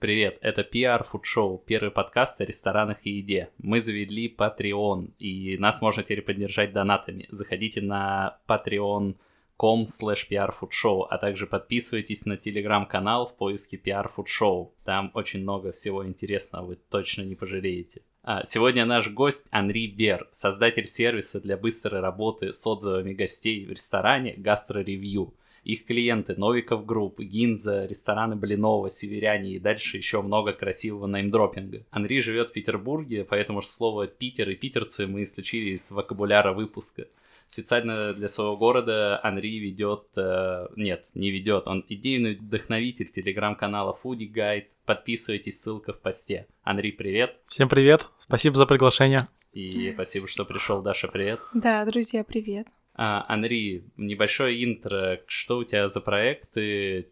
Привет, это PR Food Show, первый подкаст о ресторанах и еде. Мы завели Patreon, и нас можно теперь поддержать донатами. Заходите на patreon.com slash prfoodshow, а также подписывайтесь на телеграм-канал в поиске PR Food Show. Там очень много всего интересного, вы точно не пожалеете. А, сегодня наш гость Анри Бер, создатель сервиса для быстрой работы с отзывами гостей в ресторане Gastro Review – их клиенты Novikov Group, Гинза, рестораны Блинова, Северяне и дальше еще много красивого неймдропинга. Анри живет в Петербурге, поэтому же слово «Питер» и «питерцы» мы исключили из вокабуляра выпуска. Специально для своего города Анри ведет... Э, нет, не ведет. Он идейный вдохновитель телеграм-канала Foodie Guide. Подписывайтесь, ссылка в посте. Анри, привет. Всем привет. Спасибо за приглашение. И спасибо, что пришел, Даша, привет. Да, друзья, привет. А, Анри, небольшое интро. Что у тебя за проекты?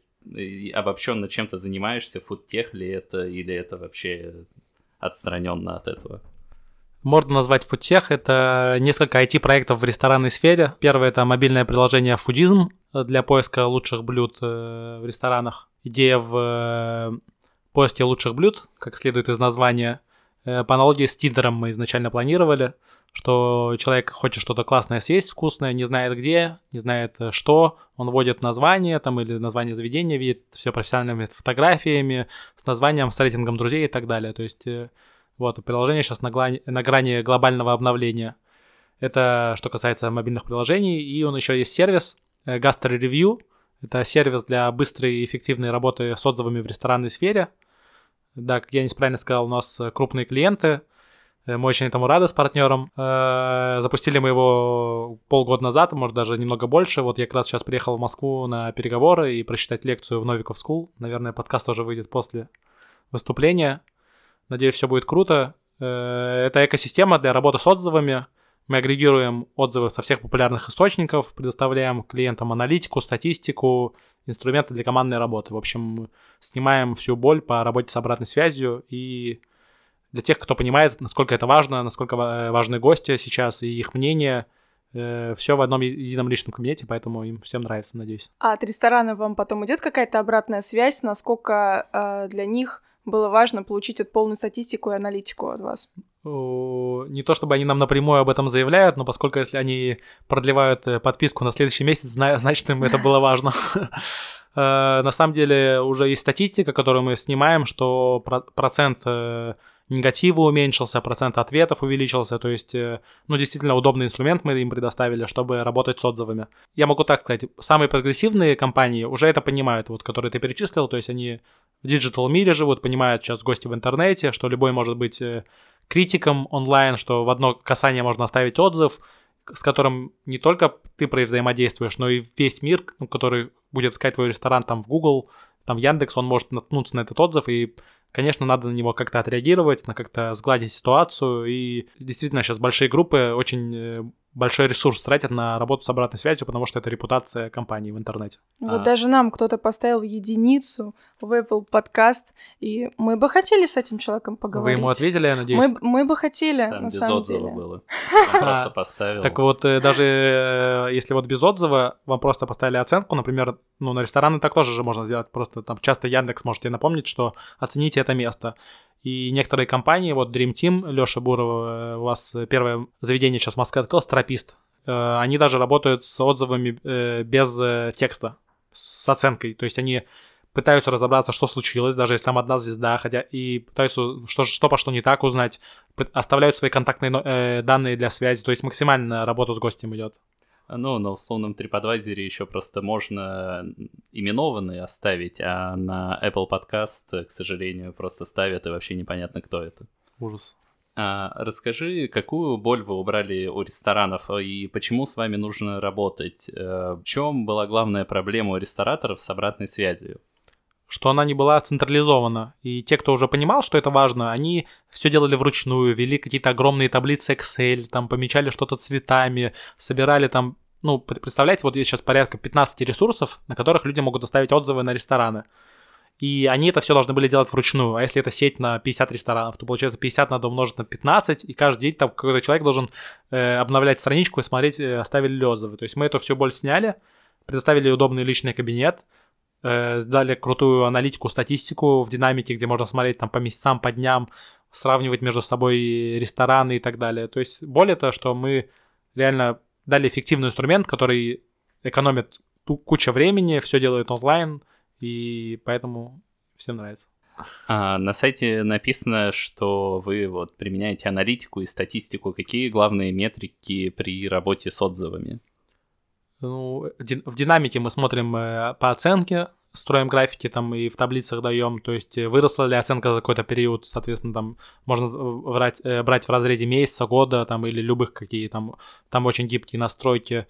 Обобщенно чем ты занимаешься? Фудтех ли это? Или это вообще отстраненно от этого? Можно назвать фудтех. Это несколько IT-проектов в ресторанной сфере. Первое – это мобильное приложение Фудизм для поиска лучших блюд э, в ресторанах. Идея в э, поиске лучших блюд, как следует из названия. Э, по аналогии с Тиндером мы изначально планировали – что человек хочет что-то классное съесть, вкусное, не знает где, не знает э, что, он вводит название там или название заведения, видит все профессиональными фотографиями, с названием, с рейтингом друзей и так далее. То есть э, вот, приложение сейчас на, грани, на грани глобального обновления. Это что касается мобильных приложений. И он еще есть сервис э, Gastro Review. Это сервис для быстрой и эффективной работы с отзывами в ресторанной сфере. Да, как я неправильно сказал, у нас крупные клиенты – мы очень этому рады с партнером. Э, запустили мы его полгода назад, может даже немного больше. Вот я как раз сейчас приехал в Москву на переговоры и прочитать лекцию в Новиков School. Наверное, подкаст тоже выйдет после выступления. Надеюсь, все будет круто. Э, это экосистема для работы с отзывами. Мы агрегируем отзывы со всех популярных источников, предоставляем клиентам аналитику, статистику, инструменты для командной работы. В общем, снимаем всю боль по работе с обратной связью и для тех, кто понимает, насколько это важно, насколько э, важны гости сейчас и их мнение. Э, Все в одном едином личном кабинете, поэтому им всем нравится, надеюсь. А от ресторана вам потом идет какая-то обратная связь, насколько э, для них было важно получить вот полную статистику и аналитику от вас? Не то чтобы они нам напрямую об этом заявляют, но поскольку если они продлевают э, подписку на следующий месяц, значит им это было важно. На самом деле уже есть статистика, которую мы снимаем, что процент негатива уменьшился, процент ответов увеличился, то есть, э, ну, действительно удобный инструмент мы им предоставили, чтобы работать с отзывами. Я могу так сказать, самые прогрессивные компании уже это понимают, вот, которые ты перечислил, то есть они в digital мире живут, понимают сейчас гости в интернете, что любой может быть э, критиком онлайн, что в одно касание можно оставить отзыв, с которым не только ты взаимодействуешь, но и весь мир, ну, который будет искать твой ресторан там в Google, там Яндекс, он может наткнуться на этот отзыв и Конечно, надо на него как-то отреагировать, на как-то сгладить ситуацию. И действительно, сейчас большие группы очень э, большой ресурс тратят на работу с обратной связью, потому что это репутация компании в интернете. Вот а... даже нам кто-то поставил единицу в Apple подкаст, и мы бы хотели с этим человеком поговорить. Вы ему ответили, я надеюсь? Мы, мы бы хотели, Там на без самом отзыва деле. было. просто поставил. Так вот, э, даже э, если вот без отзыва вам просто поставили оценку, например, ну, на рестораны так тоже же можно сделать, просто там часто Яндекс можете напомнить, что оцените это место. И некоторые компании, вот Dream Team, Леша Буров, э, у вас первое заведение сейчас в Москве открылось, Тропист. Э, они даже работают с отзывами э, без текста, с оценкой. То есть они пытаются разобраться, что случилось, даже если там одна звезда, хотя и пытаются что, что пошло не так узнать, оставляют свои контактные данные для связи, то есть максимально работа с гостем идет. Ну, на условном TripAdvisor еще просто можно именованные оставить, а на Apple Podcast, к сожалению, просто ставят, и вообще непонятно, кто это. Ужас. А, расскажи, какую боль вы убрали у ресторанов и почему с вами нужно работать? Э, в чем была главная проблема у рестораторов с обратной связью? Что она не была централизована. И те, кто уже понимал, что это важно, они все делали вручную, вели какие-то огромные таблицы Excel, там помечали что-то цветами, собирали там, ну, представляете, вот есть сейчас порядка 15 ресурсов, на которых люди могут оставить отзывы на рестораны. И они это все должны были делать вручную. А если это сеть на 50 ресторанов, то получается 50 надо умножить на 15, и каждый день там какой-то человек должен э, обновлять страничку и смотреть, э, оставили ли отзывы. То есть мы эту всю боль сняли, предоставили удобный личный кабинет, э, сделали крутую аналитику, статистику в динамике, где можно смотреть там по месяцам, по дням, сравнивать между собой рестораны и так далее. То есть более того, что мы реально дали эффективный инструмент, который экономит куча времени, все делает онлайн, и поэтому всем нравится. А, на сайте написано, что вы вот применяете аналитику и статистику. Какие главные метрики при работе с отзывами? Ну, в динамике мы смотрим э, по оценке, строим графики там и в таблицах даем, то есть э, выросла ли оценка за какой-то период, соответственно, там можно брать, э, брать в разрезе месяца, года там или любых какие там, там очень гибкие настройки.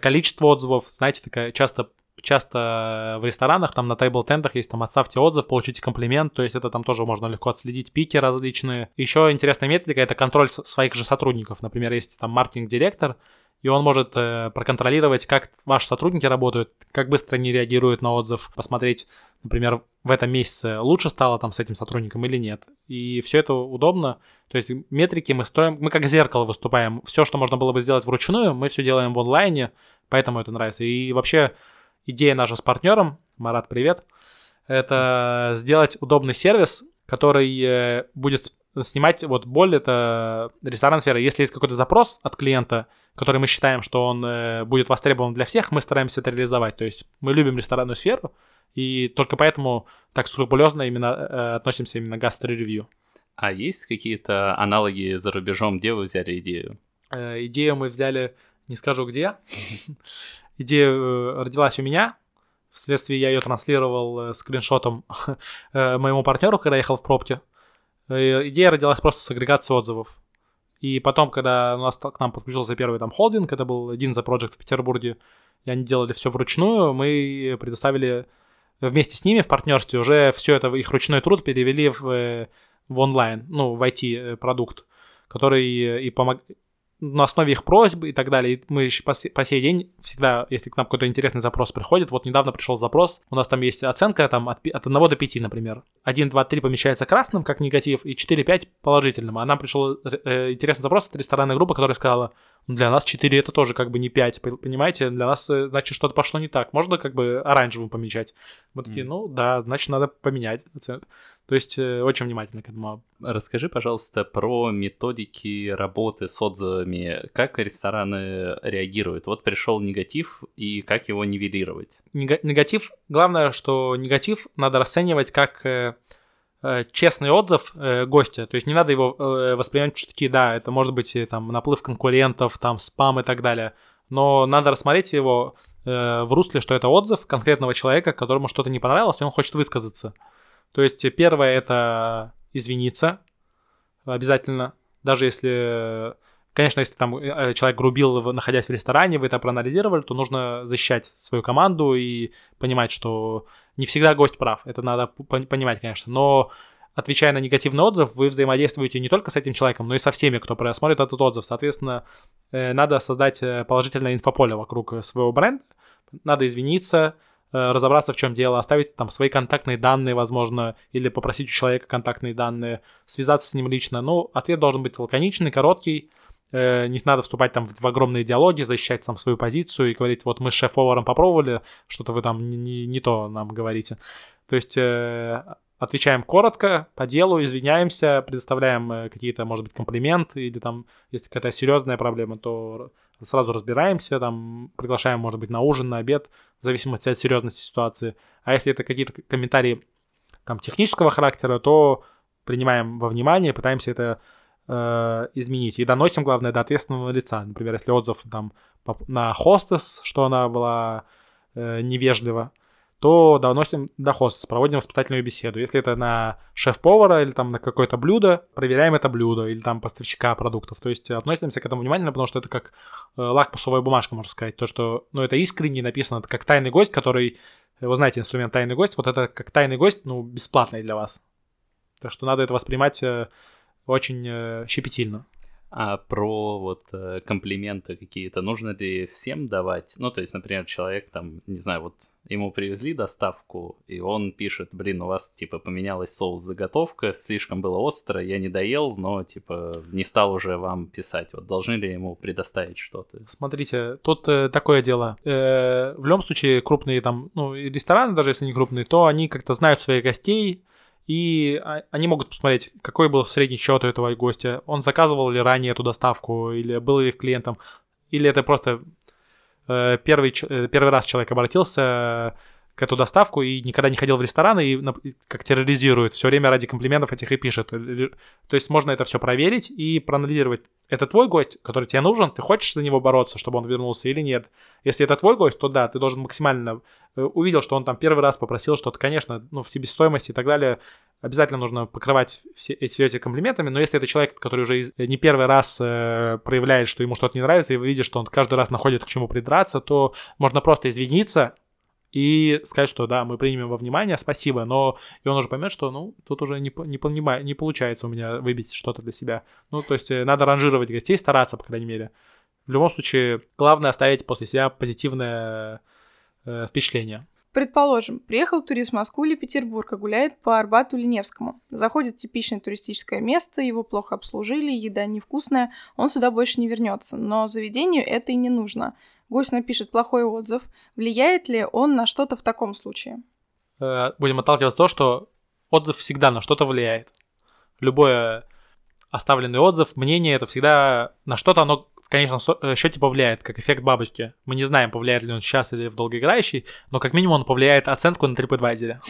Количество отзывов, знаете, такая часто часто в ресторанах, там на тейбл-тентах есть там «отставьте отзыв, получите комплимент», то есть это там тоже можно легко отследить, пики различные. Еще интересная методика — это контроль своих же сотрудников. Например, есть там маркетинг-директор, и он может э, проконтролировать, как ваши сотрудники работают, как быстро они реагируют на отзыв, посмотреть, например, в этом месяце лучше стало там с этим сотрудником или нет. И все это удобно. То есть метрики мы строим, мы как зеркало выступаем. Все, что можно было бы сделать вручную, мы все делаем в онлайне, поэтому это нравится. И вообще идея наша с партнером, Марат, привет, это сделать удобный сервис, который э, будет снимать, вот боль это ресторан сфера. Если есть какой-то запрос от клиента, который мы считаем, что он э, будет востребован для всех, мы стараемся это реализовать. То есть мы любим ресторанную сферу, и только поэтому так скрупулезно именно э, относимся именно к гастро-ревью. А есть какие-то аналоги за рубежом, где вы взяли идею? идею мы взяли, не скажу где, идея э, родилась у меня. Вследствие я ее транслировал э, скриншотом э, моему партнеру, когда ехал в пробке. Идея родилась просто с агрегации отзывов. И потом, когда у нас к нам подключился первый там холдинг, это был один за Project в Петербурге, и они делали все вручную, мы предоставили вместе с ними в партнерстве уже все это, их ручной труд перевели в, в онлайн, ну, в IT-продукт, который и помог, на основе их просьб и так далее. И мы по, по сей день всегда, если к нам какой-то интересный запрос приходит, вот недавно пришел запрос, у нас там есть оценка там от, от 1 до 5, например. 1, 2, 3 помещается красным, как негатив, и 4, 5 положительным. А нам пришел э, интересный запрос от ресторанной группы, которая сказала, для нас 4 это тоже как бы не 5, понимаете? Для нас, э, значит, что-то пошло не так. Можно как бы оранжевым помечать? Мы такие, mm. ну да, значит, надо поменять. То есть э, очень внимательно к этому. Расскажи, пожалуйста, про методики работы с отзывами. Как рестораны реагируют? Вот пришел негатив, и как его нивелировать? Негатив, главное, что негатив надо расценивать как э, честный отзыв э, гостя. То есть не надо его э, воспринимать, что такие, да, это может быть э, там наплыв конкурентов, там спам и так далее. Но надо рассмотреть его э, в русле, что это отзыв конкретного человека, которому что-то не понравилось, и он хочет высказаться. То есть первое это извиниться обязательно, даже если, конечно, если там э, человек грубил, находясь в ресторане, вы это проанализировали, то нужно защищать свою команду и понимать, что не всегда гость прав. Это надо понимать, конечно. Но отвечая на негативный отзыв, вы взаимодействуете не только с этим человеком, но и со всеми, кто просмотрит этот отзыв. Соответственно, э, надо создать э, положительное инфополе вокруг своего бренда, надо извиниться, Э, разобраться, в чем дело, оставить там свои контактные данные, возможно, или попросить у человека контактные данные, связаться с ним лично. Ну, ответ должен быть лаконичный, короткий, э, не надо вступать там в, в огромные диалоги, защищать там свою позицию и говорить, вот мы с шеф-поваром попробовали, что-то вы там не, не, не то нам говорите. То есть э, отвечаем коротко, по делу, извиняемся, предоставляем э, какие-то, может быть, комплименты или там, если какая-то серьезная проблема, то сразу разбираемся, там, приглашаем, может быть, на ужин, на обед, в зависимости от серьезности ситуации. А если это какие-то комментарии там, технического характера, то принимаем во внимание, пытаемся это э, изменить. И доносим, главное, до ответственного лица. Например, если отзыв там, на хостес, что она была э, невежлива, то доносим до хостес, проводим воспитательную беседу. Если это на шеф-повара или там на какое-то блюдо, проверяем это блюдо или там поставщика продуктов. То есть относимся к этому внимательно, потому что это как э, лакмусовая бумажка, можно сказать. То, что, ну, это искренне написано, это как тайный гость, который, вы знаете инструмент тайный гость, вот это как тайный гость, ну, бесплатный для вас. Так что надо это воспринимать э, очень э, щепетильно. А про вот э, комплименты какие-то нужно ли всем давать? Ну, то есть, например, человек там, не знаю, вот ему привезли доставку, и он пишет, блин, у вас, типа, поменялась соус-заготовка, слишком было остро, я не доел, но, типа, не стал уже вам писать. Вот должны ли ему предоставить что-то? Смотрите, тут э, такое дело. Э, в любом случае, крупные там, ну, рестораны, даже если не крупные, то они как-то знают своих гостей, и а, они могут посмотреть, какой был средний счет у этого гостя, он заказывал ли ранее эту доставку, или был ли клиентом, или это просто э, первый, э, первый раз человек обратился к эту доставку и никогда не ходил в рестораны и как терроризирует, все время ради комплиментов этих и пишет. То есть можно это все проверить и проанализировать. Это твой гость, который тебе нужен, ты хочешь за него бороться, чтобы он вернулся или нет. Если это твой гость, то да, ты должен максимально э, увидел, что он там первый раз попросил что-то, конечно, ну, в себестоимости и так далее, обязательно нужно покрывать все эти, все эти комплиментами, но если это человек, который уже из, не первый раз э, проявляет, что ему что-то не нравится, и вы видите, что он каждый раз находит к чему придраться, то можно просто извиниться, и сказать, что да, мы примем во внимание, спасибо, но и он уже поймет, что ну тут уже не, не, понимаю, не получается у меня выбить что-то для себя. Ну, то есть э, надо ранжировать гостей, стараться, по крайней мере. В любом случае, главное оставить после себя позитивное э, впечатление. Предположим, приехал турист в Москву или Петербург, а гуляет по Арбату или Невскому. Заходит в типичное туристическое место, его плохо обслужили, еда невкусная, он сюда больше не вернется. Но заведению это и не нужно гость напишет плохой отзыв, влияет ли он на что-то в таком случае? Э, будем отталкиваться от того, что отзыв всегда на что-то влияет. Любой оставленный отзыв, мнение, это всегда на что-то оно в конечном э, счете повлияет, как эффект бабочки. Мы не знаем, повлияет ли он сейчас или в долгоиграющий, но как минимум он повлияет оценку на TripAdvisor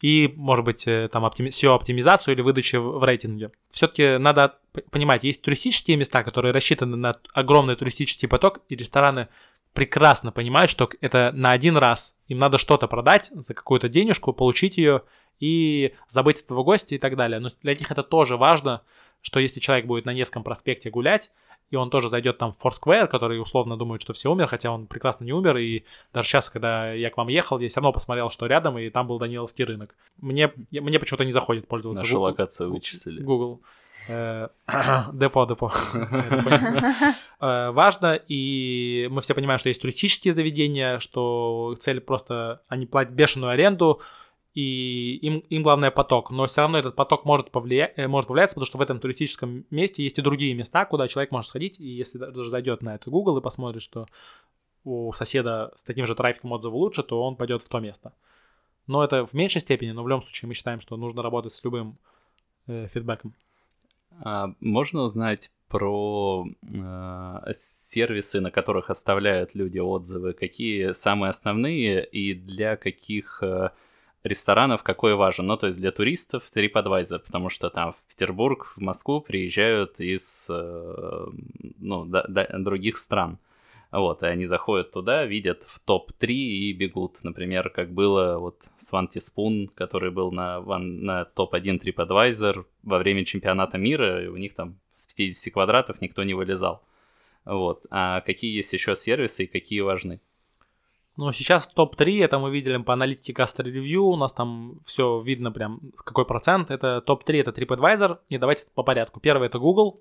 и, может быть, э, там оптими... SEO-оптимизацию или выдачу в рейтинге. Все-таки надо понимать, есть туристические места, которые рассчитаны на огромный туристический поток, и рестораны прекрасно понимают, что это на один раз. Им надо что-то продать за какую-то денежку, получить ее и забыть этого гостя и так далее. Но для них это тоже важно, что если человек будет на Невском проспекте гулять, и он тоже зайдет там в Foursquare, который условно думает, что все умер, хотя он прекрасно не умер, и даже сейчас, когда я к вам ехал, я все равно посмотрел, что рядом, и там был Даниловский рынок. Мне, мне почему-то не заходит пользоваться Нашу Google. локацию вычислили. Google. Э, депо, депо. Э, важно, и мы все понимаем, что есть туристические заведения, что цель просто, они платят бешеную аренду, и им, им главное поток. Но все равно этот поток может, повлиять, э, может повлияться, потому что в этом туристическом месте есть и другие места, куда человек может сходить, и если даже зайдет на этот Google и посмотрит, что у соседа с таким же трафиком отзывы лучше, то он пойдет в то место. Но это в меньшей степени, но в любом случае мы считаем, что нужно работать с любым э, фидбэком. А можно узнать про э, сервисы, на которых оставляют люди отзывы, какие самые основные и для каких э, ресторанов какой важен. Ну, то есть для туристов TripAdvisor, потому что там в Петербург, в Москву приезжают из э, ну, да, да, других стран. Вот, и они заходят туда, видят в топ-3 и бегут. Например, как было вот с Ванти Спун, который был на, на топ-1 TripAdvisor во время чемпионата мира, и у них там с 50 квадратов никто не вылезал. Вот. А какие есть еще сервисы и какие важны? Ну, сейчас топ-3, это мы видели по аналитике Caster Review, у нас там все видно прям, какой процент. Это топ-3, это TripAdvisor, и давайте по порядку. Первый это Google,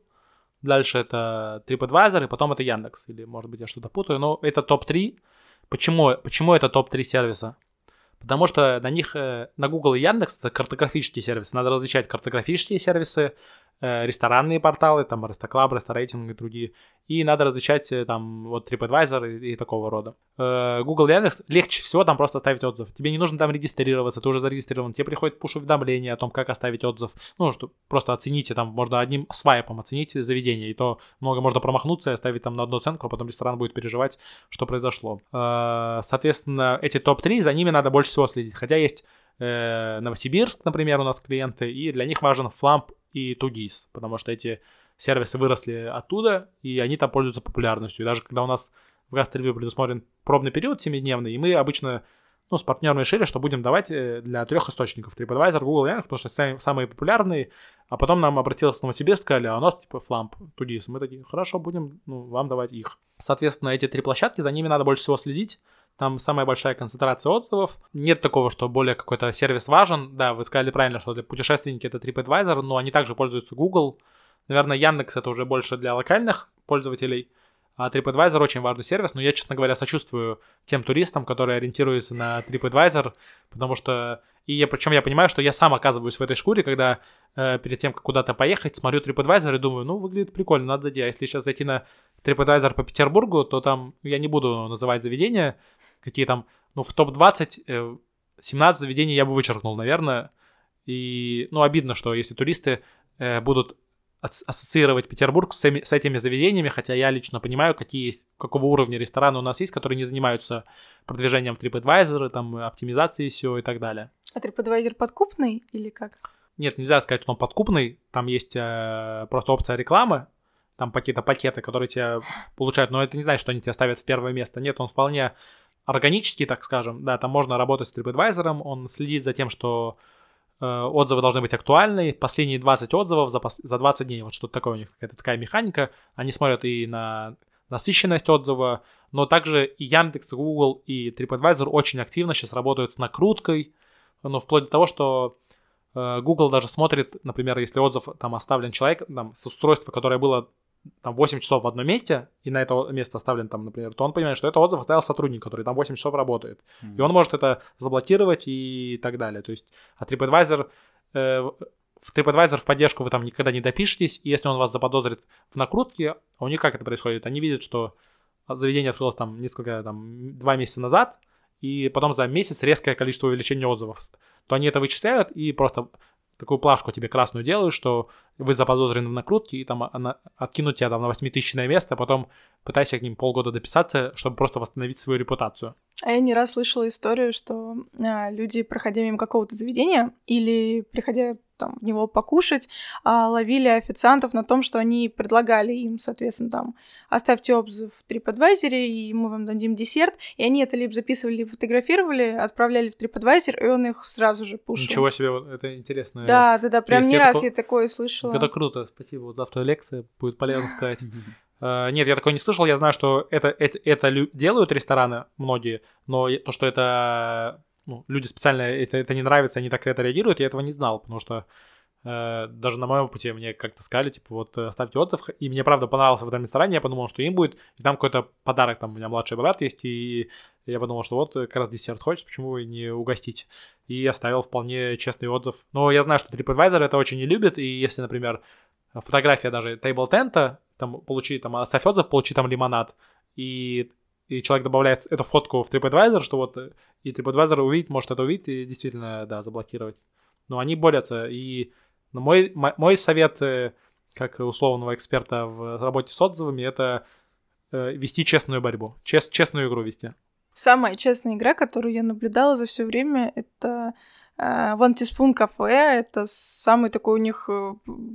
дальше это TripAdvisor, и потом это Яндекс, или может быть я что-то путаю, но это топ-3. Почему, почему это топ-3 сервиса? Потому что на них, э, на Google и Яндекс, это картографические сервисы. Надо различать картографические сервисы, ресторанные порталы, там Restoclub, Restorating и другие. И надо различать э, там вот TripAdvisor и, и такого рода. Э, Google Яндекс легче всего там просто оставить отзыв. Тебе не нужно там регистрироваться, ты уже зарегистрирован. Тебе приходит пуш-уведомление о том, как оставить отзыв. Ну, что просто оцените, там можно одним свайпом оценить заведение. И то много можно промахнуться и оставить там на одну оценку, а потом ресторан будет переживать, что произошло. Соответственно, эти топ-3, за ними надо больше всего следить. Хотя есть Новосибирск, например, у нас клиенты, и для них важен фламп и Тугис, потому что эти сервисы выросли оттуда, и они там пользуются популярностью. И даже когда у нас в гастревью предусмотрен пробный период 7-дневный, и мы обычно ну, с партнером решили, что будем давать э, для трех источников. TripAdvisor, Google Яндекс, потому что сами, самые популярные. А потом нам обратилась Новосибирск, сказали, а у нас типа фламп, Тудис. Мы такие, хорошо, будем ну, вам давать их. Соответственно, эти три площадки, за ними надо больше всего следить. Там самая большая концентрация отзывов. Нет такого, что более какой-то сервис важен. Да, вы сказали правильно, что для путешественники это TripAdvisor, но они также пользуются Google. Наверное, Яндекс это уже больше для локальных пользователей, а TripAdvisor очень важный сервис, но я, честно говоря, сочувствую тем туристам, которые ориентируются на TripAdvisor, потому что... И я, причем я понимаю, что я сам оказываюсь в этой шкуре, когда э, перед тем, как куда-то поехать, смотрю TripAdvisor и думаю, ну, выглядит прикольно, надо зайти. А если сейчас зайти на TripAdvisor по Петербургу, то там, я не буду называть заведения, какие там, ну, в топ-20, э, 17 заведений я бы вычеркнул, наверное. И, ну, обидно, что если туристы э, будут ассоциировать Петербург с, с этими заведениями, хотя я лично понимаю, какие есть, какого уровня рестораны у нас есть, которые не занимаются продвижением в TripAdvisor, там, оптимизацией SEO и так далее. А TripAdvisor подкупный или как? Нет, нельзя сказать, что он подкупный. Там есть э, просто опция рекламы, там какие-то пакеты, которые тебе получают, но это не значит, что они тебя ставят в первое место. Нет, он вполне органический, так скажем. Да, там можно работать с TripAdvisor, он следит за тем, что Э, отзывы должны быть актуальны. Последние 20 отзывов за, за 20 дней. Вот что-то такое у них, какая-то такая механика. Они смотрят и на насыщенность отзыва, но также и Яндекс, и Google, и TripAdvisor очень активно сейчас работают с накруткой, ну, вплоть до того, что э, Google даже смотрит, например, если отзыв там оставлен человек, там, с устройства, которое было там 8 часов в одном месте, и на это место оставлен там, например, то он понимает, что это отзыв оставил сотрудник, который там 8 часов работает. Mm-hmm. И он может это заблокировать и так далее. То есть, а TripAdvisor, э, в TripAdvisor в поддержку вы там никогда не допишетесь, и если он вас заподозрит в накрутке, а у них как это происходит? Они видят, что заведение открылось там несколько, там, два месяца назад, и потом за месяц резкое количество увеличения отзывов, то они это вычисляют и просто такую плашку тебе красную делают, что вы заподозрены в накрутке, и там она, откинут тебя там на 8000 место, а потом пытайся к ним полгода дописаться, чтобы просто восстановить свою репутацию. А я не раз слышала историю, что а, люди, проходя мимо какого-то заведения или приходя там, в него покушать, а, ловили официантов на том, что они предлагали им, соответственно, там, оставьте отзыв в TripAdvisor, и мы вам дадим десерт, и они это либо записывали, либо фотографировали, отправляли в TripAdvisor, и он их сразу же пушил. Ничего себе, вот это интересно. Да, да, да, прям не раз я такое слышала. Это круто, спасибо, вот завтра лекция, будет полезно сказать. Uh, нет, я такое не слышал. Я знаю, что это, это, это делают рестораны многие, но то, что это ну, люди специально это, это не нравится, они так это реагируют, я этого не знал, потому что э, даже на моем пути мне как-то сказали, типа, вот оставьте отзыв, и мне правда понравился в этом ресторане, я подумал, что им будет, и там какой-то подарок, там у меня младший брат есть, и я подумал, что вот как раз десерт хочешь, почему бы не угостить, и оставил вполне честный отзыв. Но я знаю, что TripAdvisor это очень не любит, и если, например, фотография даже table тента, там получи, там оставь отзыв, получи там лимонад, и и человек добавляет эту фотку в TripAdvisor, что вот и TripAdvisor увидит, может это увидеть и действительно, да, заблокировать. Но они борются, и ну, мой, мой совет, э, как условного эксперта в работе с отзывами, это э, вести честную борьбу, чест, честную игру вести. Самая честная игра, которую я наблюдала за все время, это One Teaspoon Cafe — это самый такой у них э,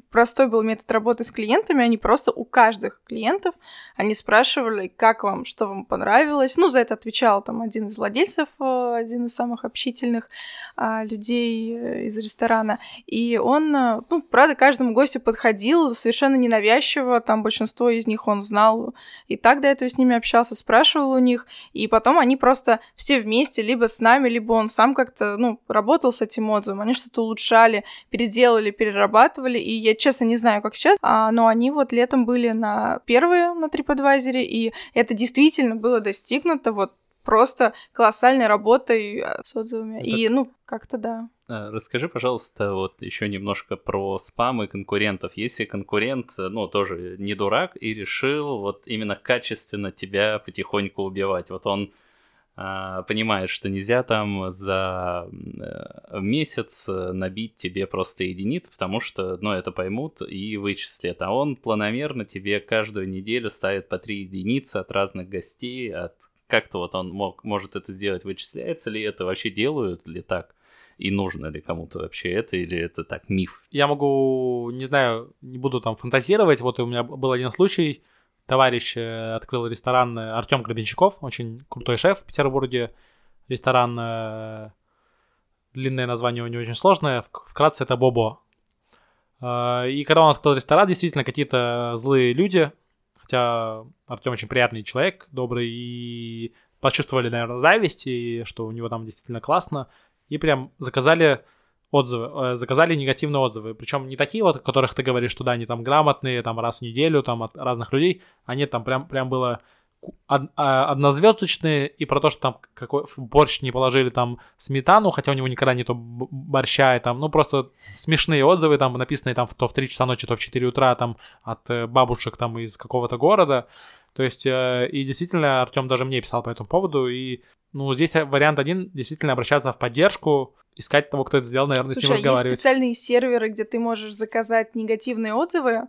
простой был метод работы с клиентами. Они просто у каждых клиентов, они спрашивали, как вам, что вам понравилось. Ну, за это отвечал там один из владельцев, э, один из самых общительных людей э, из ресторана. И он, ну, правда, каждому гостю подходил совершенно ненавязчиво. Там большинство из них он знал и так до этого с ними общался, спрашивал у них. И потом они просто все вместе, либо с нами, либо он сам как-то, ну, работал с этим отзывом, они что-то улучшали, переделали, перерабатывали, и я честно не знаю, как сейчас, а, но они вот летом были на первые на TripAdvisor, и это действительно было достигнуто вот просто колоссальной работой а, с отзывами. Это... И, ну, как-то да. А, расскажи, пожалуйста, вот еще немножко про спам и конкурентов. Если конкурент, ну, тоже не дурак и решил вот именно качественно тебя потихоньку убивать, вот он понимает, что нельзя там за э, месяц э, набить тебе просто единиц, потому что, ну, это поймут и вычислят. А он планомерно тебе каждую неделю ставит по три единицы от разных гостей, от как-то вот он мог, может это сделать, вычисляется ли это, вообще делают ли так? И нужно ли кому-то вообще это, или это так миф? Я могу, не знаю, не буду там фантазировать. Вот у меня был один случай, товарищ э, открыл ресторан э, Артем Гребенщиков, очень крутой шеф в Петербурге. Ресторан, э, длинное название у него очень сложное, вкратце это Бобо. И когда он открыл ресторан, действительно какие-то злые люди, хотя Артем очень приятный человек, добрый, и почувствовали, наверное, зависть, и что у него там действительно классно, и прям заказали отзывы, э, заказали негативные отзывы. Причем не такие вот, о которых ты говоришь, что да, они там грамотные, там раз в неделю, там от разных людей. Они там прям, прям было а, однозвездочные и про то, что там какой в борщ не положили там сметану, хотя у него никогда нету борща, и там, ну, просто смешные отзывы, там, написанные там то в 3 часа ночи, то в 4 утра, там, от э, бабушек там из какого-то города. То есть, э, и действительно, Артем даже мне писал по этому поводу, и, ну, здесь вариант один, действительно обращаться в поддержку, искать того, кто это сделал, наверное, Слушай, с ним а есть разговаривать. специальные серверы, где ты можешь заказать негативные отзывы?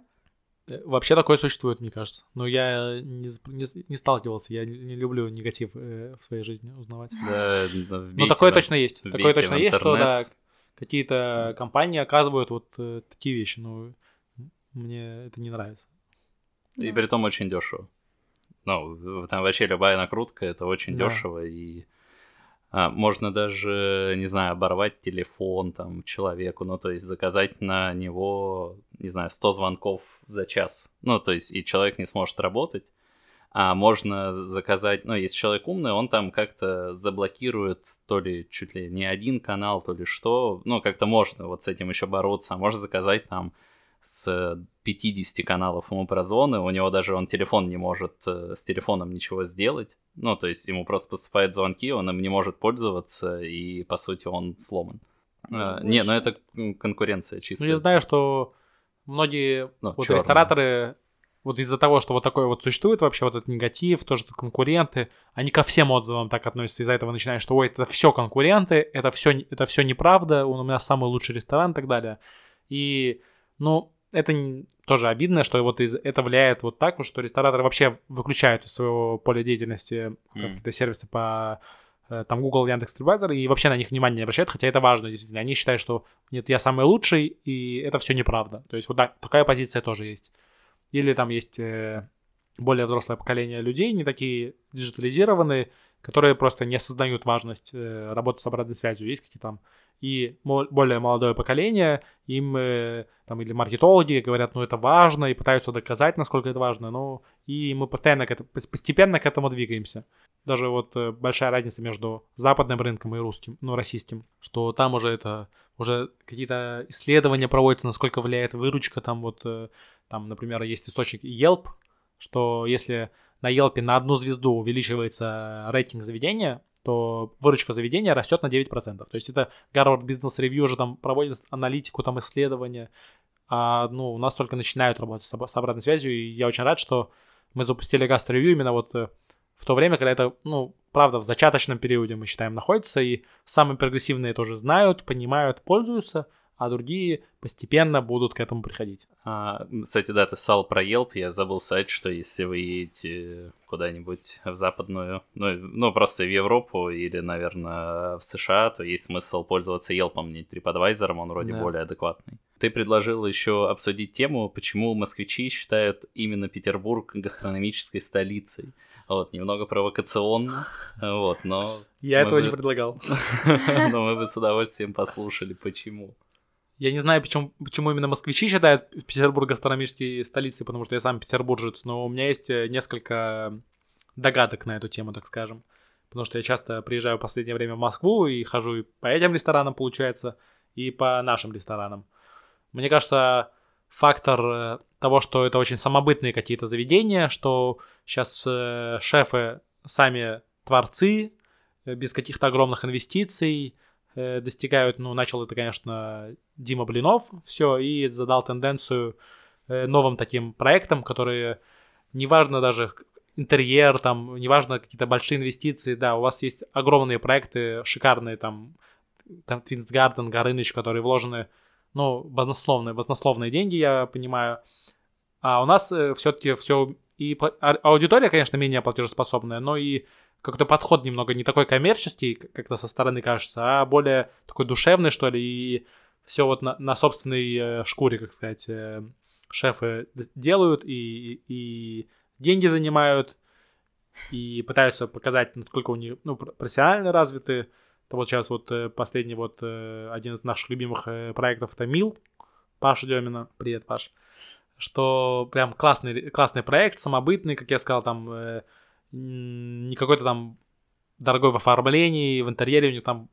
Э, Вообще такое существует, мне кажется. Но я не, не, не сталкивался, я не, не люблю негатив э, в своей жизни узнавать. Да, Но такое в- точно есть. Такое точно есть, что да, какие-то компании оказывают вот э, такие вещи. Ну, мне это не нравится. И Да. при том очень дешево. Ну, там вообще любая накрутка это очень Да. дешево и а, можно даже, не знаю, оборвать телефон там человеку, ну, то есть заказать на него, не знаю, 100 звонков за час. Ну, то есть и человек не сможет работать. А можно заказать, ну, если человек умный, он там как-то заблокирует то ли чуть ли не один канал, то ли что. Ну, как-то можно вот с этим еще бороться. А можно заказать там с 50 каналов ему прозвоны, у него даже он телефон не может э, с телефоном ничего сделать. Ну, то есть ему просто поступают звонки, он им не может пользоваться, и по сути он сломан. Э, не, ну это конкуренция Ну, чистая. я знаю, что многие Ну, вот рестораторы, вот из-за того, что вот такой вот существует вообще вот этот негатив, тоже конкуренты, они ко всем отзывам так относятся, из-за этого начинают, что ой, это все конкуренты, это все, это все неправда, у меня самый лучший ресторан и так далее. И, ну, это тоже обидно, что вот из, это влияет вот так, что рестораторы вообще выключают из своего поля деятельности М. какие-то сервисы по э, там Google, Яндекс, TripAdvisor, и вообще на них внимания не обращают, хотя это важно, действительно. Они считают, что нет, я самый лучший, и это все неправда. То есть вот так, такая позиция тоже есть. Или там есть э, более взрослое поколение людей, не такие диджитализированные, которые просто не осознают важность э, работы с обратной связью. Есть какие-то там и более молодое поколение, им э, там или маркетологи говорят, ну это важно, и пытаются доказать, насколько это важно, ну и мы постоянно к этому, пос- постепенно к этому двигаемся. Даже вот э, большая разница между западным рынком и русским, ну российским, что там уже это уже какие-то исследования проводятся, насколько влияет выручка, там вот, э, там, например, есть источник Yelp, что если на Yelp на одну звезду увеличивается рейтинг заведения, то выручка заведения растет на 9%. То есть это Harvard Business Review уже там проводит аналитику, там исследования, а ну, у нас только начинают работать с, с обратной связью, и я очень рад, что мы запустили гастро-ревью именно вот э, в то время, когда это, ну, правда, в зачаточном периоде, мы считаем, находится, и самые прогрессивные тоже знают, понимают, пользуются, а другие постепенно будут к этому приходить. А, кстати, да, ты ссал про Yelp, я забыл сказать, что если вы едете куда-нибудь в западную, ну, ну, просто в Европу или, наверное, в США, то есть смысл пользоваться Yelp, не TripAdvisor, он вроде Да. более адекватный. Ты предложил еще обсудить тему, почему москвичи считают именно Петербург гастрономической столицей. Вот, немного провокационно, вот, но, Я этого не предлагал. но мы бы с удовольствием послушали, почему. Я не знаю, почему, почему именно москвичи считают Петербург гастрономической столицей, потому что я сам петербуржец, но у меня есть э, несколько догадок на эту тему, так скажем. Потому что я часто приезжаю в последнее время в Москву и хожу и по этим ресторанам, получается, и по нашим ресторанам. Мне кажется, фактор э, того, что это очень самобытные какие-то заведения, что сейчас э, шефы сами творцы, без каких-то огромных инвестиций, достигают, ну, начал это, конечно, Дима Блинов, все, и задал тенденцию э, новым таким проектам, которые, неважно даже интерьер, там, неважно какие-то большие инвестиции, да, у вас есть огромные проекты, шикарные, там, там Twins Garden, Горыныч, которые вложены, ну, баснословные, баснословные деньги, я понимаю, а у нас все-таки все, и а- аудитория, конечно, менее платежеспособная, но и как-то подход немного не такой коммерческий, как- как-то со стороны кажется, а более такой душевный, что ли, и все вот на, на собственной э, шкуре, как сказать, э, шефы делают и, и деньги занимают, и пытаются показать, насколько у них ну, пр- профессионально развиты. Это вот сейчас вот э, последний вот один из наших любимых проектов это Мил Паша Демина. Привет, Паш. Что прям классный, классный проект, самобытный, как я сказал, там не какой-то там дорогой в оформлении, в интерьере у них там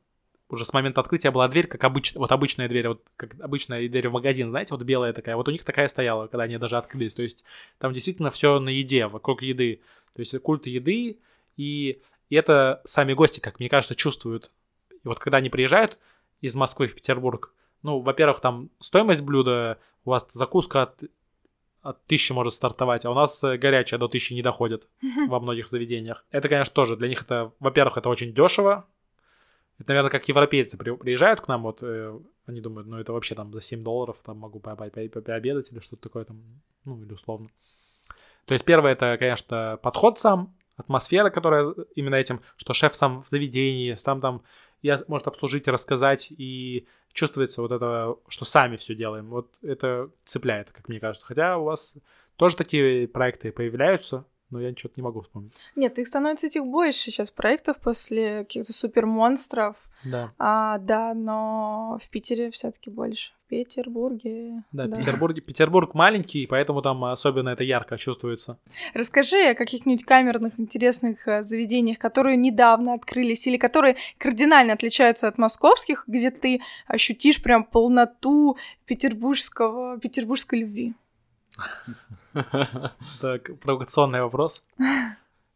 уже с момента открытия была дверь, как обычная, вот обычная дверь, вот как обычная дверь в магазин, знаете, вот белая такая, вот у них такая стояла, когда они даже открылись, то есть там действительно все на еде, вокруг еды, то есть культ еды, и, и это сами гости, как мне кажется, чувствуют. И вот когда они приезжают из Москвы в Петербург, ну, во-первых, там стоимость блюда, у вас закуска от, от тысячи может стартовать, а у нас э, горячая до тысячи не доходит во многих заведениях. Это, конечно, тоже для них это, во-первых, это очень дешево, это, наверное, как европейцы при, приезжают к нам, вот э, они думают, ну это вообще там за 7 долларов там могу по по по пообедать или что-то такое там, ну или условно. То есть первое это, конечно, подход сам, атмосфера, которая именно этим, что шеф сам в заведении, сам там я может обслужить, рассказать и чувствуется вот это, что сами все делаем. Вот это цепляет, как мне кажется. Хотя у вас тоже такие проекты появляются, но я ничего не могу вспомнить. Нет, их становится этих больше сейчас проектов после каких-то супермонстров. Да. А, да, но в Питере все-таки больше. В Петербурге. Да, да. Петербург, Петербург маленький, поэтому там особенно это ярко чувствуется. Расскажи о каких-нибудь камерных интересных э, заведениях, которые недавно открылись или которые кардинально отличаются от московских, где ты ощутишь прям полноту петербургского, петербургской любви. Так, провокационный вопрос.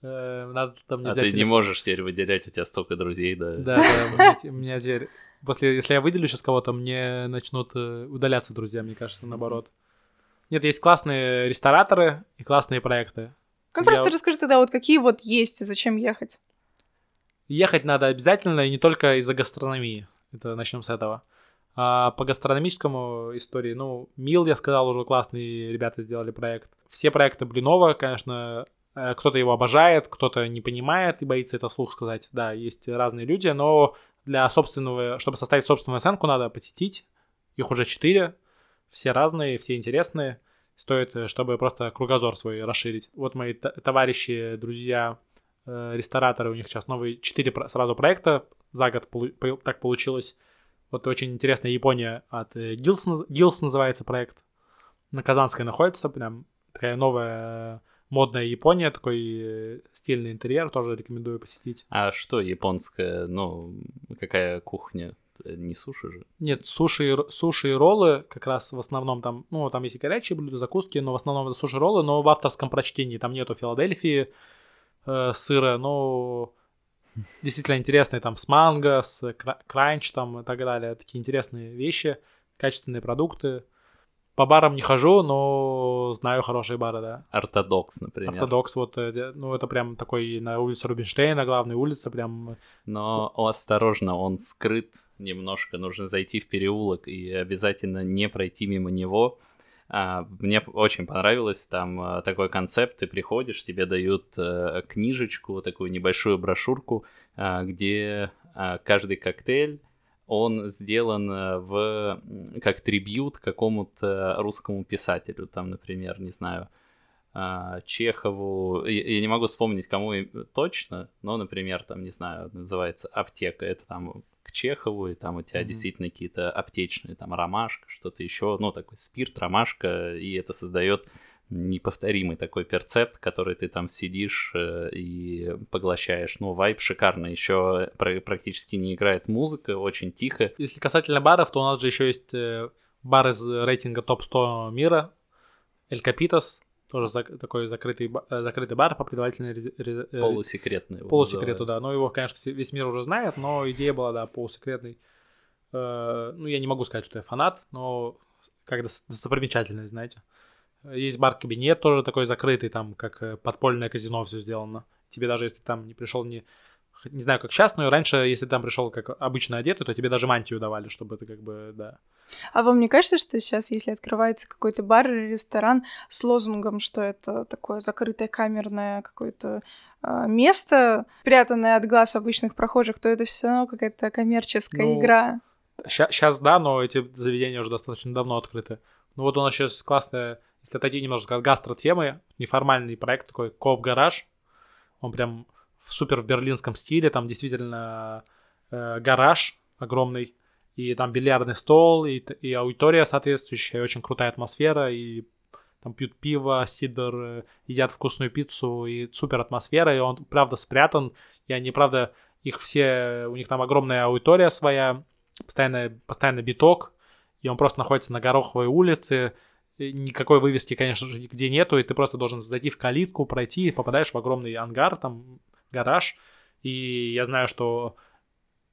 Э, надо там а ты не можешь теперь выделять, у тебя столько друзей, да? Да, да, у меня теперь... После, если я выделю сейчас кого-то, мне начнут э, удаляться друзья, мне кажется, наоборот. Нет, есть классные рестораторы и классные проекты. Ну, просто расскажи тогда, вот какие вот есть и зачем ехать? Ехать надо обязательно, и не только из-за гастрономии. Это начнем с этого. А по гастрономическому истории, ну, Мил, я сказал, уже классные ребята сделали проект. Все проекты Блинова, конечно, э, кто-то его обожает, кто-то не понимает и боится это вслух сказать. Да, есть разные люди, но для собственного, чтобы составить собственную оценку, надо посетить. Их уже четыре, все разные, все интересные. Стоит, э, чтобы просто кругозор свой расширить. Вот мои товарищи, друзья, э, рестораторы, у них сейчас новые четыре сразу проекта за год так получилось. Вот очень интересная Япония от Гилс, э, Гилс называется проект. На Казанской находится, прям такая новая модная Япония, такой э, стильный интерьер, тоже рекомендую посетить. А что японская, ну, какая кухня? Не суши же? Нет, суши, суши и роллы как раз в основном там, ну, там есть и горячие блюда, закуски, но в основном это суши-роллы, но в авторском прочтении там нету Филадельфии э, сыра, но действительно интересные, там с манго, с кранч там и так далее, такие интересные вещи, качественные продукты. По барам не хожу, но знаю хорошие бары, да. Ортодокс, например. Ортодокс, вот, э, ну, это прям такой на улице Рубинштейна, главной улице, прям... Но осторожно, он скрыт немножко, нужно зайти в переулок и обязательно не пройти мимо него, мне очень понравилось там а, такой концепт. Ты приходишь, тебе дают а, книжечку, такую небольшую брошюрку, а, где а, каждый коктейль он сделан а, в как трибют какому-то русскому писателю, там, например, не знаю, а, Чехову, я, не могу вспомнить, кому точно, но, например, там, не знаю, называется «Аптека», это там Чехову, и там у тебя mm-hmm. действительно какие-то аптечные, там ромашка, что-то еще, ну, такой спирт, ромашка, и это создает неповторимый такой перцепт, который ты там сидишь э, и поглощаешь. Ну, вайп шикарно. Еще практически не играет музыка, очень тихо. Если касательно баров, то у нас же еще есть э, бар из рейтинга топ-100 мира. Эль Капитас, тоже зак- такой закрытый, э, закрытый бар по предварительной... Рез- э, полусекретный. Полусекрету, да. Но его, конечно, весь мир уже знает, но идея была, да, полусекретной. Э, ну, я не могу сказать, что я фанат, но как достопримечательность, знаете. Есть бар-кабинет тоже такой закрытый, там как подпольное казино все сделано. Тебе даже если там не пришел не не знаю, как сейчас, но раньше, если там пришел как обычно одетый, то тебе даже мантию давали, чтобы ты как бы, да. А вам не кажется, что сейчас, если открывается какой-то бар или ресторан с лозунгом, что это такое закрытое камерное какое-то э, место, спрятанное от глаз обычных прохожих, то это все равно какая-то коммерческая ну, игра? Сейчас да, но эти заведения уже достаточно давно открыты. Ну вот у нас сейчас классная, если отойти немножко от гастро-темы, неформальный проект такой Коп-гараж. Он прям в супер в берлинском стиле, там действительно э, гараж огромный, и там бильярдный стол, и, и аудитория соответствующая, и очень крутая атмосфера, и там пьют пиво, сидр, э, едят вкусную пиццу, и супер атмосфера, и он правда спрятан, и они правда их все, у них там огромная аудитория своя, постоянно, постоянно биток, и он просто находится на Гороховой улице, никакой вывески, конечно же, нигде нету, и ты просто должен зайти в калитку, пройти, попадаешь в огромный ангар, там, гараж, и я знаю, что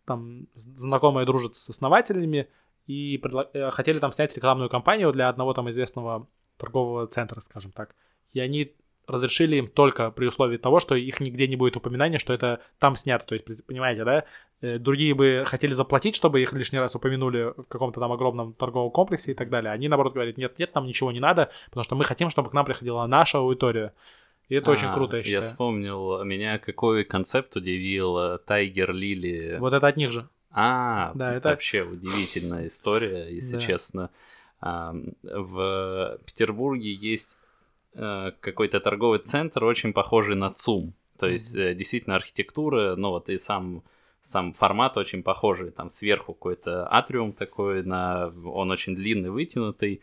там знакомые дружат с основателями, и предло... Э, хотели там снять рекламную кампанию для одного там известного торгового центра, скажем так. И они разрешили им только при условии того, что их нигде не будет упоминания, что это там снято. То есть, понимаете, да? Э, другие бы хотели заплатить, чтобы их лишний раз упомянули в каком-то там огромном торговом комплексе и так далее. Они, наоборот, говорят, нет, нет, нам ничего не надо, потому что мы хотим, чтобы к нам приходила наша аудитория. И это а, очень круто, я считаю. Я вспомнил, меня какой концепт удивил Тайгер Лили. Вот это от них же. А, да, это вообще удивительная история, если да. честно. В Петербурге есть какой-то торговый центр, очень похожий на ЦУМ. То есть mm-hmm. действительно архитектура, ну вот и сам сам формат очень похожий. Там сверху какой-то атриум такой, на... он очень длинный, вытянутый.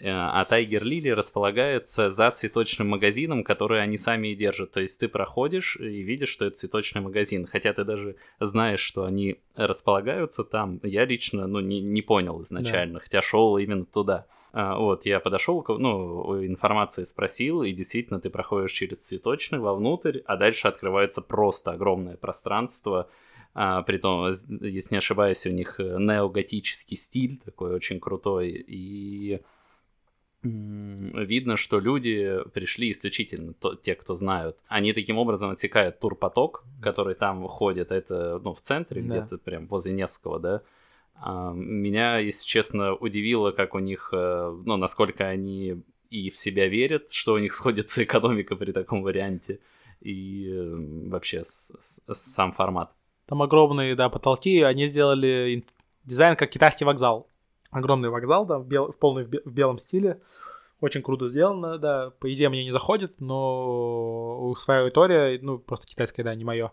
Э, а Тайгер Лили располагается за цветочным магазином, который они сами и держат. То есть ты проходишь и видишь, что это цветочный магазин. Хотя ты даже знаешь, что они располагаются там. Я лично ну, не, не понял изначально, да. хотя шел именно туда. А, вот, я подошел, ну, информации спросил, и действительно ты проходишь через цветочный вовнутрь, а дальше открывается просто огромное пространство, а, том, если не ошибаюсь, у них э, неоготический стиль такой очень крутой, и видно, что люди пришли исключительно то, те, кто знают. Они таким образом отсекают турпоток, который там ходит, это, ну, в центре, да. где-то прям возле Невского, да, а, меня, если честно, удивило, как у них, э, ну, насколько они и в себя верят, что у них сходится экономика при таком варианте, и э, вообще с, с, сам формат. Там огромные, да, потолки, они сделали дизайн как китайский вокзал. Огромный вокзал, да, в, бел, в полный в белом стиле. Очень круто сделано, да. По идее, мне не заходит, но своя аудитория, ну, просто китайская, да, не мое.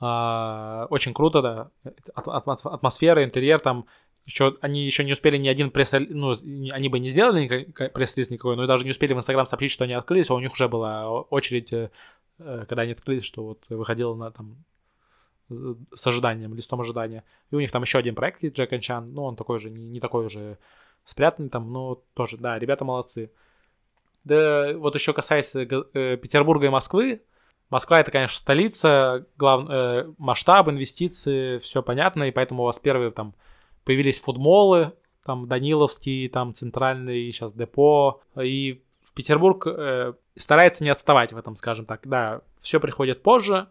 А, очень круто, да. Атмосфера, интерьер там. Еще, они еще не успели ни один пресс ну, они бы не сделали пресс-лист никакой, но даже не успели в Инстаграм сообщить, что они открылись, а у них уже была очередь, э, э, когда они открылись, что вот выходило на там с ожиданием, листом ожидания. И у них там еще один проект есть, Джек Чан, ну, он такой же, не, не такой уже спрятанный там, но тоже, да, ребята молодцы. Да, вот еще касаясь э, Петербурга и Москвы, Москва это, конечно, столица, глав... э, масштаб, инвестиции, все понятно, и поэтому у вас первые там появились футболы, там Даниловский, там центральный, сейчас депо, и в Петербург э, старается не отставать в этом, скажем так. Да, все приходит позже,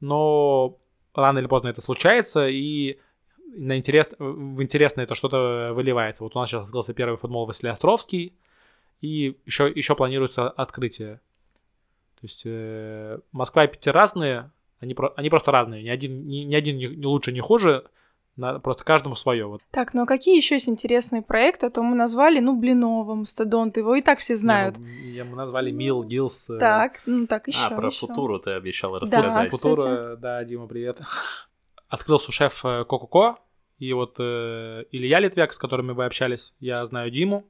но рано или поздно это случается, и на интерес, в интересное это что-то выливается. Вот у нас сейчас открылся первый футбол Василий Островский, и еще, еще планируется открытие то есть э, Москва и Питер разные, они, про, они просто разные. Ни один, ни, ни один не, лучше, не хуже. Надо просто каждому свое. Вот. Так, ну а какие еще есть интересные проекты? А то мы назвали, ну, Блинова, Мастодонт, его и так все знают. Не, ну, мы назвали Мил, Гилс. Э... Так, ну так еще. А, про еще. Футуру ты обещал рассказать. Да, Футура, да, Дима, привет. Открыл сушеф э, Кококо, и вот э, Илья Литвяк, с которыми вы общались, я знаю Диму.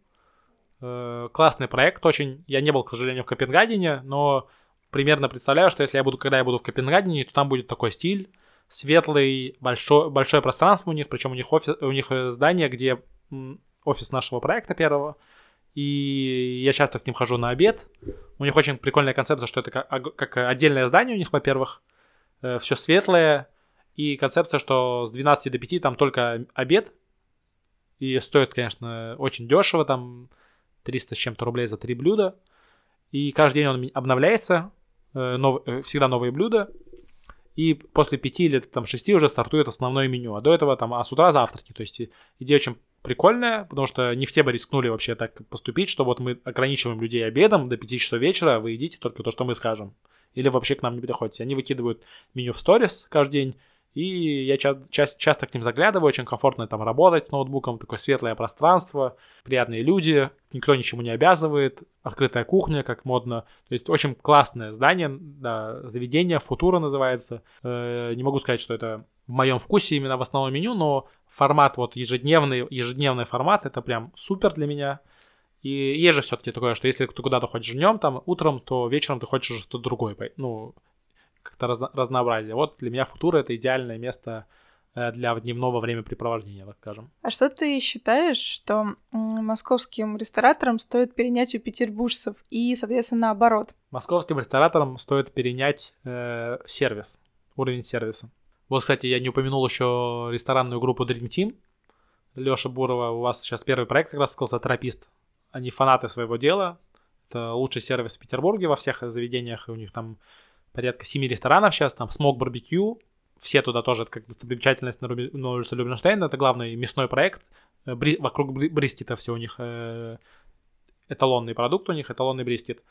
Э, классный проект очень. Я не был, к сожалению, в Копенгагене, но примерно представляю, что если я буду, когда я буду в Копенгагене, то там будет такой стиль, светлый, большой, большое пространство у них, причем у них, офис, у них э, здание, где офис нашего проекта первого, и я часто к ним хожу на обед. У них очень прикольная концепция, что это как, отдельное здание у них, во-первых, э, все светлое, и концепция, что с 12 до 5 там только обед, и стоит, конечно, очень дешево, там 300 с чем-то рублей за три блюда, и каждый день он обновляется, Э, нов, всегда новые блюда, и после пяти или там шести уже стартует основное меню, а до этого там, а с утра завтраки, то есть идея очень прикольная, потому что не все бы рискнули вообще так поступить, что вот мы ограничиваем людей обедом до 5 часов вечера, вы едите только то, что мы скажем. Или вообще к нам не приходите. Они выкидывают меню в сторис каждый день, и я ча- ча- часто к ним заглядываю, очень комфортно там работать ноутбуком, такое светлое пространство, приятные люди, никто ничему не обязывает, открытая кухня, как модно. То есть очень классное здание, да, заведение, Футура называется. Э, не могу сказать, что это в моем вкусе именно в основном меню, но формат вот ежедневный, ежедневный формат, это прям супер для меня. И есть же все-таки такое, что если ты куда-то хочешь днем, там, утром, то вечером ты хочешь что-то другое. Ну, как-то разно- разнообразие. Вот для меня Футура это идеальное место э, для дневного времяпрепровождения, так скажем. А что ты считаешь, что московским рестораторам стоит перенять у петербуржцев и, соответственно, наоборот? Московским рестораторам стоит перенять э, сервис, уровень сервиса. Вот, кстати, я не упомянул еще ресторанную группу Dream Team. Леша Бурова, у вас сейчас первый проект как раз сказался «Тропист». Они фанаты своего дела. Это лучший сервис в Петербурге во всех заведениях. И у них там порядка семи ресторанов сейчас. Там Смок Барбекю. Все туда тоже, это как достопримечательность на, Руби- на улице Рубинштейна. Это главный мясной проект. Э, Бри- вокруг Бри- Бристита все у них э, эталонный продукт у них, эталонный Бристит.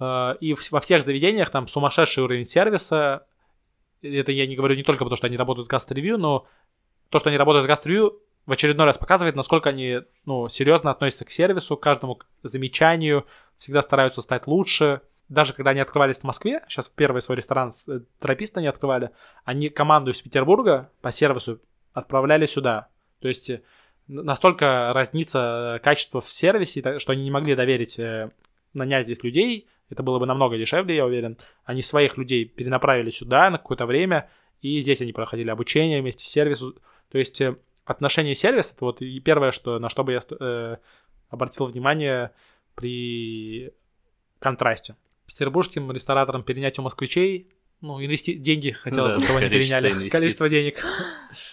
Э, И вс- во всех заведениях там сумасшедший уровень сервиса. Это я не говорю не только потому, что они работают с гастроревью, но то, что они работают с гастроревью, в очередной раз показывает, насколько они ну, серьезно относятся к сервису, к каждому замечанию, всегда стараются стать лучше. Даже когда они открывались в Москве, сейчас первый свой ресторан э, тропист они открывали, они команду из Петербурга по сервису отправляли сюда. То есть э, настолько разнится э, качество в сервисе, что они не могли доверить нанять здесь людей, это было бы намного дешевле, я уверен. Они своих людей перенаправили сюда на какое-то время, и здесь они проходили обучение вместе с сервисом. То есть отношение сервис это вот первое, что, на что бы я э, обратил внимание при контрасте. Петербургским рестораторам перенять у москвичей, ну, инвести... деньги хотелось, Да, бы, чтобы они количество переняли. инвестиций. Количество денег.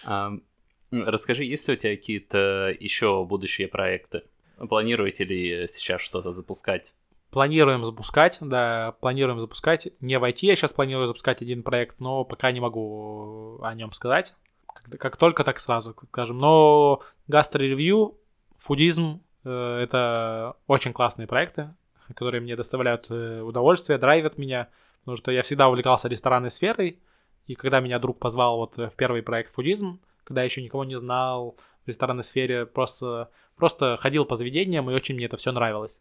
М, расскажи, есть ли у тебя какие-то еще будущие проекты? Планируете ли сейчас что-то запускать? Планируем запускать, да, планируем запускать. Не в IT я сейчас планирую запускать один проект, но пока не могу о нем сказать. Как, как только, так сразу, скажем. Но гастро-ревью, фудизм э, это очень классные проекты, которые мне доставляют э, удовольствие, драйвят меня, потому что я всегда увлекался ресторанной сферой, и когда меня друг позвал вот э, в первый проект фудизм, когда я еще никого не знал в ресторанной сфере, просто, просто ходил по заведениям, и очень мне это все нравилось.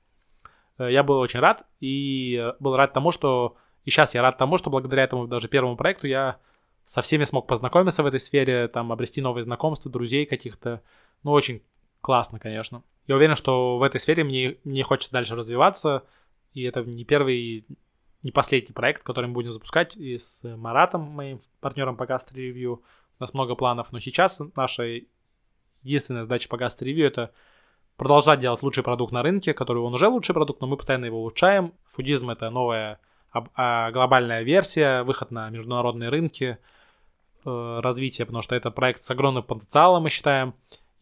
Э, Я был очень рад, и был рад тому, что... И сейчас я рад тому, что благодаря этому даже первому проекту я со всеми смог познакомиться в этой сфере, там, обрести новые знакомства, друзей каких-то. Ну, очень классно, конечно. Я уверен, что в этой сфере мне, мне хочется дальше развиваться, и это не первый, не последний проект, который мы будем запускать, и с Маратом, моим партнером по Gastro Review. У нас много планов, но сейчас наша единственная задача по Gastro Review это продолжать делать лучший продукт на рынке, который он уже лучший продукт, но мы постоянно его улучшаем. Фудизм это новая а, глобальная версия, выход на международные рынки, э, развитие, потому что это проект с огромным потенциалом, мы считаем,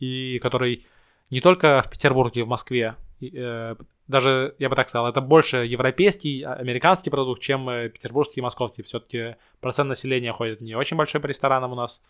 и который не только в Петербурге, в Москве, э, даже, я бы так сказал, это больше европейский, а- американский продукт, чем э, петербургский и московский. Все-таки процент населения ходит не очень большой по ресторанам у нас,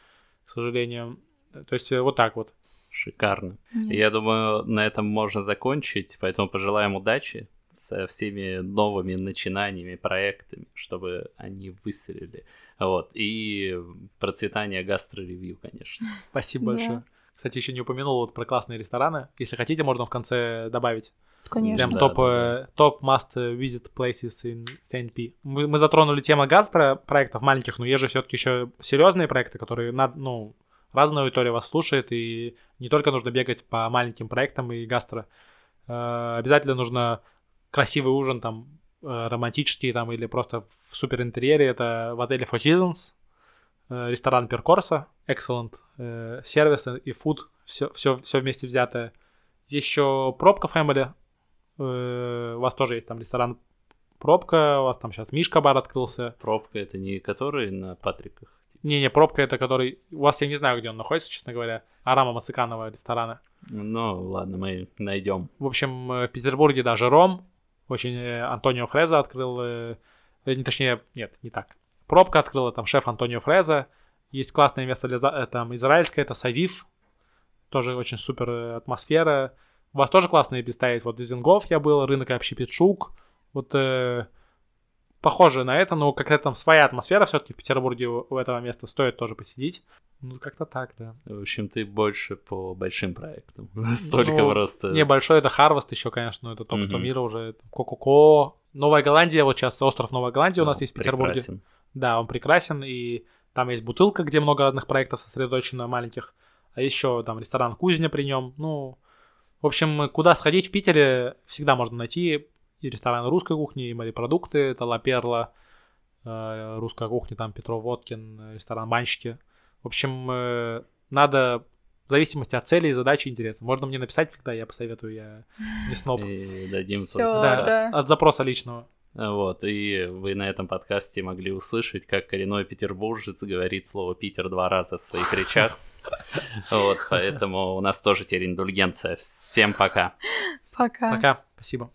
к сожалению. То есть э, вот так вот. Шикарно. Нет. Я думаю, на этом можно закончить, поэтому пожелаем удачи со всеми новыми начинаниями, проектами, чтобы они выстрелили. Вот. И процветание гастро-ревью, конечно. Спасибо большое. Кстати, еще не упомянул вот про классные рестораны. Если хотите, можно в конце добавить. Конечно. Прям Да, топ, да, э, топ must visit places in CNP. Мы, мы затронули тему гастро проектов маленьких, но есть же все-таки еще серьезные проекты, которые надо, ну, разная аудитория вас слушает, и не только нужно бегать по маленьким проектам и гастро. Э, обязательно нужно красивый ужин там, э, романтический там, или просто в супер интерьере. Это в отеле Four Seasons, э, ресторан Перкорса, excellent э, сервис и food, все, все, все вместе взятое. Еще Пробка Family, Э, у вас тоже есть там ресторан Пробка, у вас там сейчас Мишка бар открылся. Пробка это не который на Патриках. Не-не, Пробка это который... У вас я не знаю, где он находится, честно говоря. Арама Мациканова ресторана. Ну, ладно, мы найдем. В общем, э, в Петербурге даже Ром. Очень э, Антонио Фреза открыл... э, не, точнее, нет, не так. Пробка открыла, там шеф Антонио Фреза. Есть классное место для... э, Там израильское, это Савив. Тоже очень супер э, атмосфера. У вас тоже классные места есть. Вот Дизингов я был, рынок Общепитшук. Вот э, похоже на это, но какая-то там своя атмосфера все-таки в Петербурге у, у этого места стоит тоже посидеть. Ну, как-то так, да. В общем, ты больше по большим проектам. Столько Ну, просто. Небольшой это Харвест еще, конечно, но это топ-100 Мгм. мира уже. Ко-ко-ко. Новая Голландия, вот сейчас остров Новая Голландия у нас есть в Петербурге. Да, он прекрасен, и там есть бутылка, где много разных проектов сосредоточено маленьких. А еще там ресторан Кузня при нем. Ну, в общем, куда сходить в Питере всегда можно найти. И рестораны русской кухни, и морепродукты, это Ла Перла. э, русская кухня, там Петров Водкин, ресторан Банщики. В общем, э, надо в зависимости от цели и задачи интересно. Можно мне написать всегда, я посоветую, я не сноб. Дадим да. от запроса личного. Вот, и вы на этом подкасте могли услышать, как коренной петербуржец говорит слово «Питер» два раза в своих речах. Вот, поэтому у нас тоже теперь индульгенция. Всем пока. Пока. Пока, спасибо.